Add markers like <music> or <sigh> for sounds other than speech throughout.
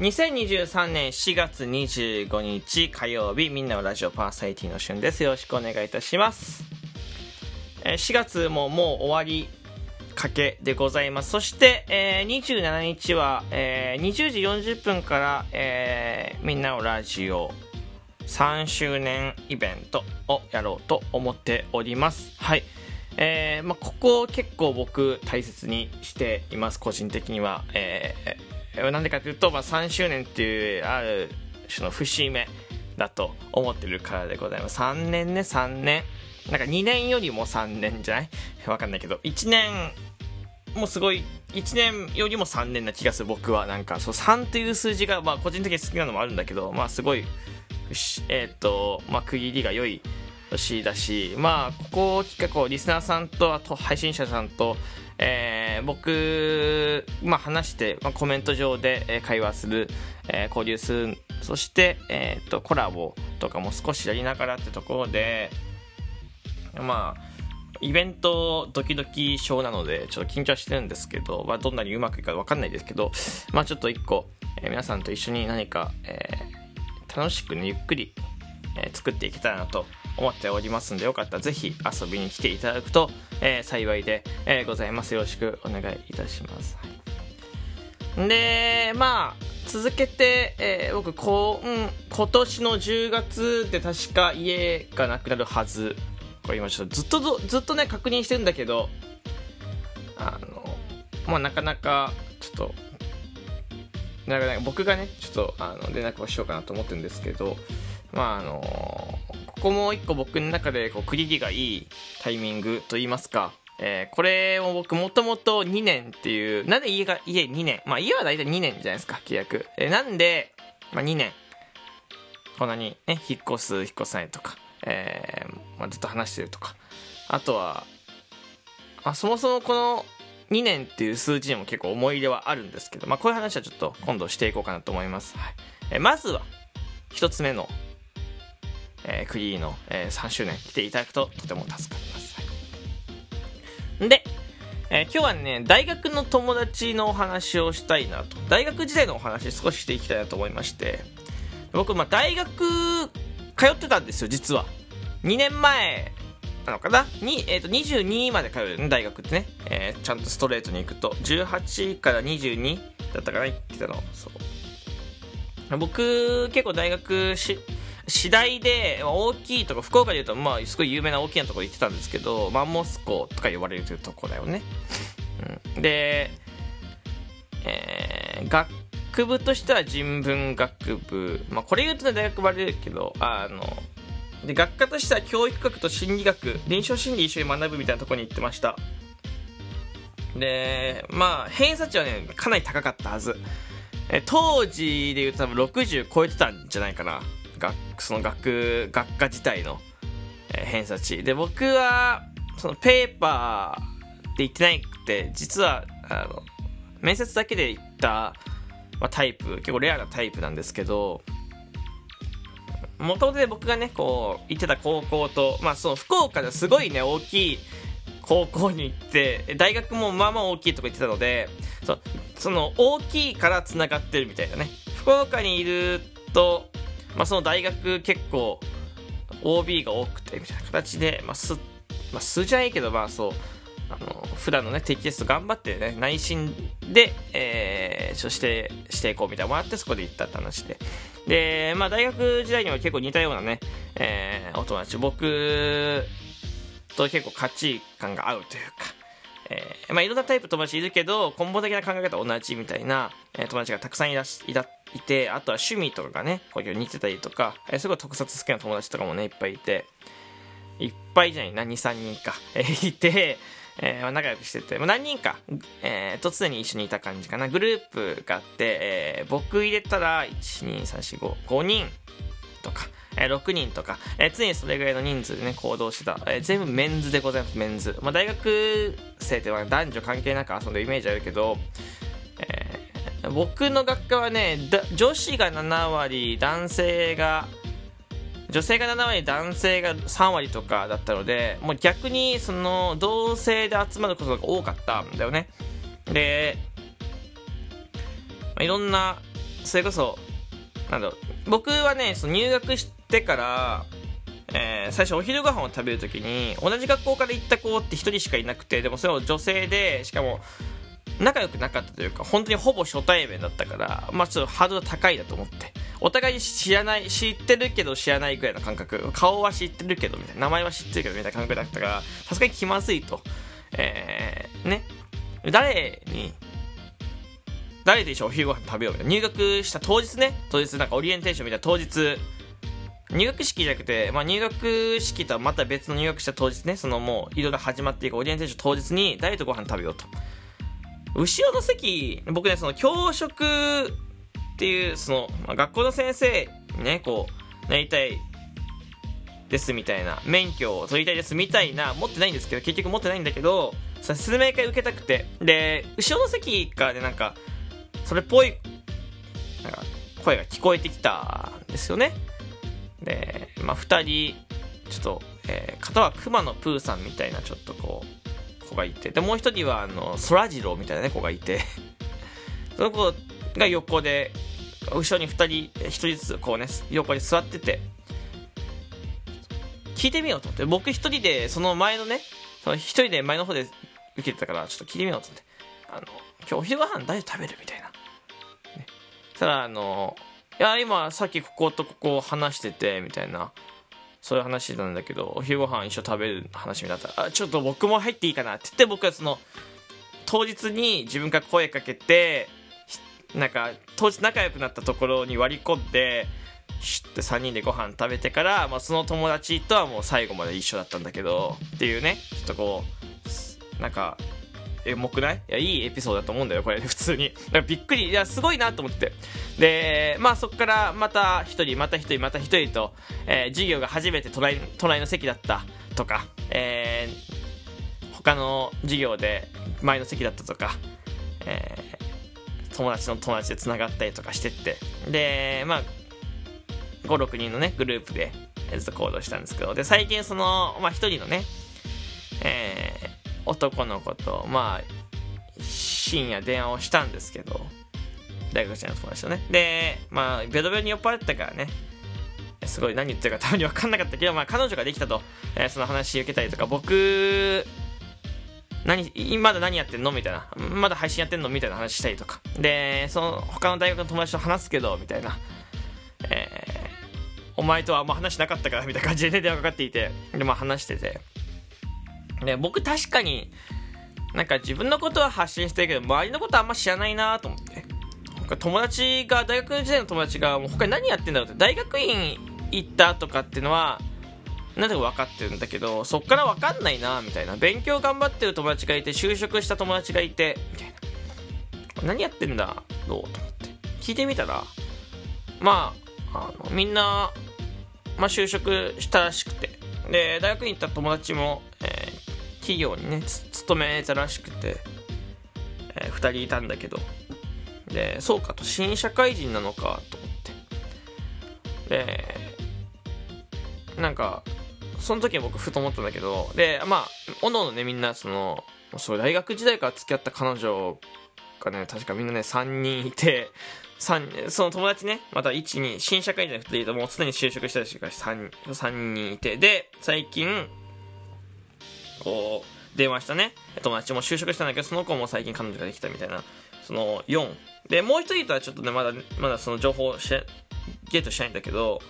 2023年4月25日火曜日みんなのラジオパーサイティの旬です。よろしくお願いいたします、4月ももう終わりかけでございます。そして、えー27日は、えー20時40分から、えーみんなのラジオ3周年イベントをやろうと思っております。はい。えーまあ、ここ結構僕大切にしています。個人的には、えーなんでかというと、まあ、3周年っていうある種の節目だと思ってるからでございます。3年ね3年。なんか2年よりも3年じゃない？わかんないけど。1年もうすごい1年よりも3年な気がする僕は。なんかそう3という数字が、まあ、個人的に好きなのもあるんだけどまあすごいえっ、とまあ区切りが良い年だしまあここをきっかけリスナーさんとあと配信者さんと、えー僕、まあ、話して、まあ、コメント上で会話する、えー交流する。そして、えー、とコラボとかも少しやりながらってところでまあイベントドキドキ症なのでちょっと緊張してるんですけど、まあ、どんなにうまくいくか分かんないですけど、まあ、ちょっと一個、えー皆さんと一緒に何か、えー楽しくねゆっくり、えー作っていけたらなと思っておりますのでよかったらぜひ遊びに来ていただくと、えー幸いで、えーございます。よろしくお願いいたします、でまあ続けて、えー僕こう、うん、今年の10月で確か家がなくなるはず。これ今ちょっとずっとずっとね確認してるんだけどあのまあなかなかちょっとなんか僕がねちょっとあの連絡をしようかなと思ってるんですけどまああのここも一個僕の中でこう区切りがいいタイミングと言いますか、えーこれを僕もともと2年っていうなんで家が家2年？まあ家は大体2年じゃないですか契約、えーなんで、まあ、2年こんなにね引っ越す引っ越さないとか、えーまあ、ずっと話してるとか。あとは、まあ、そもそもこの2年っていう数字にも結構思い入れはあるんですけど、まあ、こういう話はちょっと今度していこうかなと思います、はい。えーまずは1つ目の、えークリーの、えー3周年来ていただくととても助かります、で、えー今日はね大学の友達のお話をしたいなと。大学時代のお話少ししていきたいなと思いまして。僕、まあ、大学通ってたんですよ実は。2年前なのかな？に、えー、と22まで通るね大学ってね、えーちゃんとストレートに行くと。18から22だったかな行ってたの。そう。僕結構大学し次第で大きいとこ福岡でいうとまあすごい有名な大きなところ行ってたんですけどマンモス校とか呼ばれるというとこだよね、うん、で、えー学部としては人文学部、まあ、これ言うとね大学ばれるけどあので学科としては教育学と心理学臨床心理一緒に学ぶみたいなとこに行ってました。でまあ偏差値はねかなり高かったはず。当時で言うと多分60超えてたんじゃないかな。学その学学科自体の、え偏差値。で僕はそのペーパーって言ってないくて実はあの面接だけで行った、まあ、タイプ結構レアなタイプなんですけどもともと僕がねこう行ってた高校とまあその福岡ですごいね大きい高校に行って大学もまあまあ大きいとこ行ってたのでそその大きいからつながってるみたいなね。福岡にいると、まあ、その大学結構 OB が多くてみたいな形で、まあすまあ、数じゃないけどまあそうあの普段のね定期テスト頑張ってね内心で、えー、そしてしていこうみたいなもあってそこで行ったって話で。で、まあ、大学時代には結構似たようなね、えーお友達。僕と結構価値観が合うというか、えーまあ、いろんなタイプ友達いるけど根本的な考え方同じみたいな、えー友達がたくさんいらしいらいてあとは趣味とかがねこういう似てたりとか、えーすごい特撮好きな友達とかもねいっぱいいていっぱいじゃないな23人か、えー <laughs> いて、えーまあ仲良くしてて、まあ、何人か、えーと常に一緒にいた感じかな。グループがあって、えー僕入れたら12345人とか、えー6人とか、えー常にそれぐらいの人数でね行動してた、えー全部メンズでございますメンズ、まあ、大学生って男女関係なく遊んでるイメージあるけど、えー僕の学科はね女子が7割男性が女性が7割男性が3割とかだったのでもう逆にその同性で集まることが多かったんだよね。で、まあいろんなそれこそなんだろう。僕はねその入学しててからえー、最初お昼ご飯を食べるときに同じ学校から行った子って1人しかいなくてでもそれを女性でしかも仲良くなかったというか本当にほぼ初対面だったからまあちょっとハードル高いだと思って。お互い知らない知ってるけど知らないぐらいの感覚。顔は知ってるけどみたいな名前は知ってるけどみたいな感覚だったからさすがに気まずいと。えー、ね。誰に誰で一緒お昼ご飯食べようみたいな。入学した当日ね。当日なんかオリエンテーションみたいな当日入学式じゃなくて、まあ、入学式とはまた別の入学した当日ね、そのもう、いろいろ始まっていくオリエンテーション当日に、誰とご飯食べようと。後ろの席、僕ね、その教職っていう、その、まあ、学校の先生にね、こう、なりたいですみたいな、免許を取りたいですみたいな、持ってないんですけど、結局持ってないんだけど、説明会受けたくて、で、後ろの席からね、なんか、それっぽい、なんか、声が聞こえてきたんですよね。で、まあ、2人、ちょっと、えー、片は熊野プーさんみたいな、ちょっとこう、子がいて、で、もう1人は、あの、そらジローみたいな、子がいて、<laughs> その子が横で、後ろに2人、1人ずつ、こうね、横に座ってて、聞いてみようと思って、僕1人で、その前のね、その1人で前の方で受けてたから、ちょっと聞いてみようと思って、あの、今日お昼ご飯誰食べるみたいな。ね。そしたら、あの、や、今、さっきこことここ話してて、みたいな。そういう話なんだけど、お昼ご飯一緒食べる話になったら、あ、ちょっと僕も入っていいかなって言って、僕はその、当日に自分が声かけて、なんか、当日仲良くなったところに割り込んで、シュッて3人でご飯食べてから、まあ、その友達とはもう最後まで一緒だったんだけど、っていうね、ちょっとこう、なんか、エモくない？いや、いいエピソードだと思うんだよ、これ、普通に。だからびっくり、いや、すごいなと思って。で、まあそこからまた一人、また一人、また一人と、えー、授業が初めて隣隣の席だったとか、えー、他の授業で前の席だったとか、えー、友達の友達で繋がったりとかしてって、で、まあ、5、6人のね、グループでずっと行動したんですけど、で、最近その、まあ一人のね、え、男の子と、まあ、深夜電話をしたんですけど、大学生の友達とね。で、まあ、ベロベロに酔っ払ったからね、すごい何言ってるかたまに分かんなかったけど、まあ、彼女ができたと、えー、その話受けたりとか、僕、何、まだ何やってんの？みたいな。まだ配信やってんの？みたいな話したりとか。で、その、他の大学の友達と話すけど、みたいな。えー、お前とはあんま話なかったから、みたいな感じで、電話かかっていて、で、まあ話してて。で、僕確かに、なんか自分のことは発信してるけど、周りのことあんま知らないなと思って。友達が、大学時代の友達が、もう他に何やってんだろうって、大学院行ったとかっていうのは、なんでか分かってるんだけど、そっから分かんないなみたいな。勉強頑張ってる友達がいて、就職した友達がいて、みたいな。何やってんだろうと思って。聞いてみたら、まあ、あの、みんな、まあ就職したらしくて。で、大学に行った友達も、えー、企業にね勤めたらしくて、えー、2人いたんだけど。でそうかと新社会人なのかと思って。でなんかその時僕ふと思ったんだけどでまあおのおのねみんなそのそう大学時代から付き合った彼女がね確かみんなね3人いて3その友達ねまた1に新社会人の2人ともうすでに就職したりしてから 3, 3人いて。で最近こう、電話したね、友達も就職したんだけど、その子も最近彼女ができたみたいな、その4。で、もう一人とはちょっとね、まだ、まだその情報しゲットしないんだけど、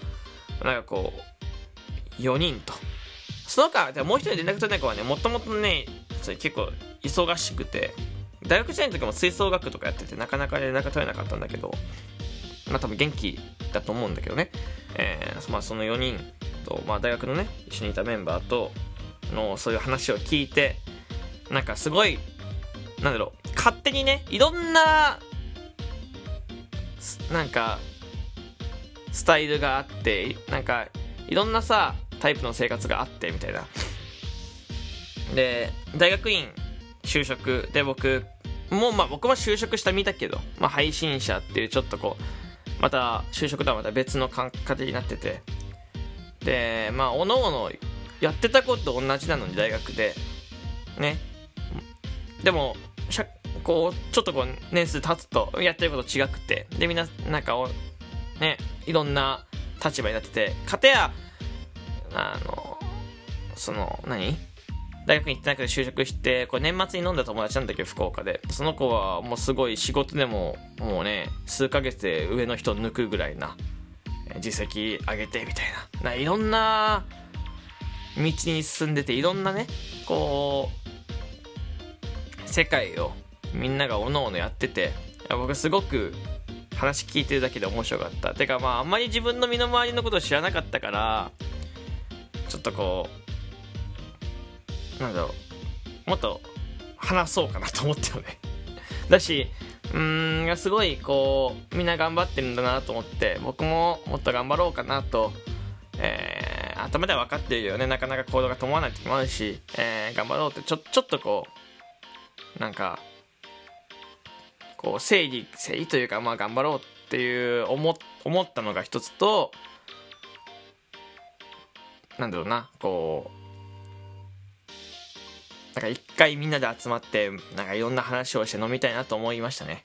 なんかこう、4人と。その他、もう一人連絡取れない子はね、もともとね、それ結構忙しくて、大学時代の時も吹奏楽とかやってて、なかなか連絡取れなかったんだけど、まあ多分元気だと思うんだけどね。えー、まあその4人と、まあ大学のね、一緒にいたメンバーと、のそういう話を聞いてなんかすごいなんだろう勝手にねいろんななんかスタイルがあってなんかいろんなさタイプの生活があってみたいな。で大学院就職で僕もまあ僕も就職した身だけど、まあ、配信者っていうちょっとこうまた就職とはまた別の感覚になってて。でまあおのおのやってたこと同じなのに大学で。ね。でもこうちょっとこう年数経つとやってること違くて。でみんななんかねいろんな立場になってて。かたやあのその何？大学に行ってなくて就職してこれ年末に飲んだ友達なんだけど福岡で。その子はもうすごい仕事でももうね数ヶ月で上の人抜くぐらいな実績上げてみたいな。ないろんな道に進んでていろんなねこう世界をみんながおのおのやってて僕すごく話聞いてるだけで面白かった。てかまああんまり自分の身の回りのことを知らなかったからちょっとこうなんだろうもっと話そうかなと思ったよね。だしうーんすごいこうみんな頑張ってるんだなと思って僕ももっと頑張ろうかなと、頭では分かってるよね。なかなか行動が伴わない時もあるし、えー、頑張ろうってちょちょっとこうなんかこう整理整理というかまあ頑張ろうっていう思思ったのが一つとなんだろうなこうなんか一回みんなで集まってなんかいろんな話をして飲みたいなと思いましたね。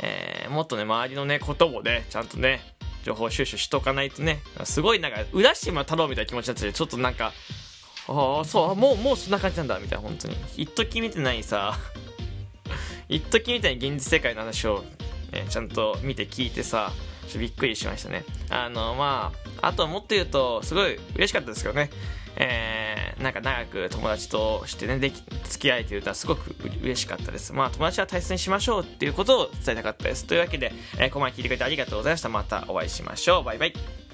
えー、もっとね周りのねことをねちゃんとね情報収集しとかないとね。すごいなんか浦島太郎みたいな気持ちになってちょっとなんかああそうもうもうそんな感じなんだみたいな本当に。一時見てないさ <laughs> 一時みたいに現実世界の話を、ね、ちゃんと見て聞いてさちょびっくりしましたね。あのまああともっと言うとすごい嬉しかったですけどね。えー、なんか長く友達としてねでき付き合えてるとはすごく嬉しかったです。まあ友達は大切にしましょうっていうことを伝えたかったです。というわけで、えー、ここまで聞いてくれてありがとうございました。またお会いしましょう。バイバイ。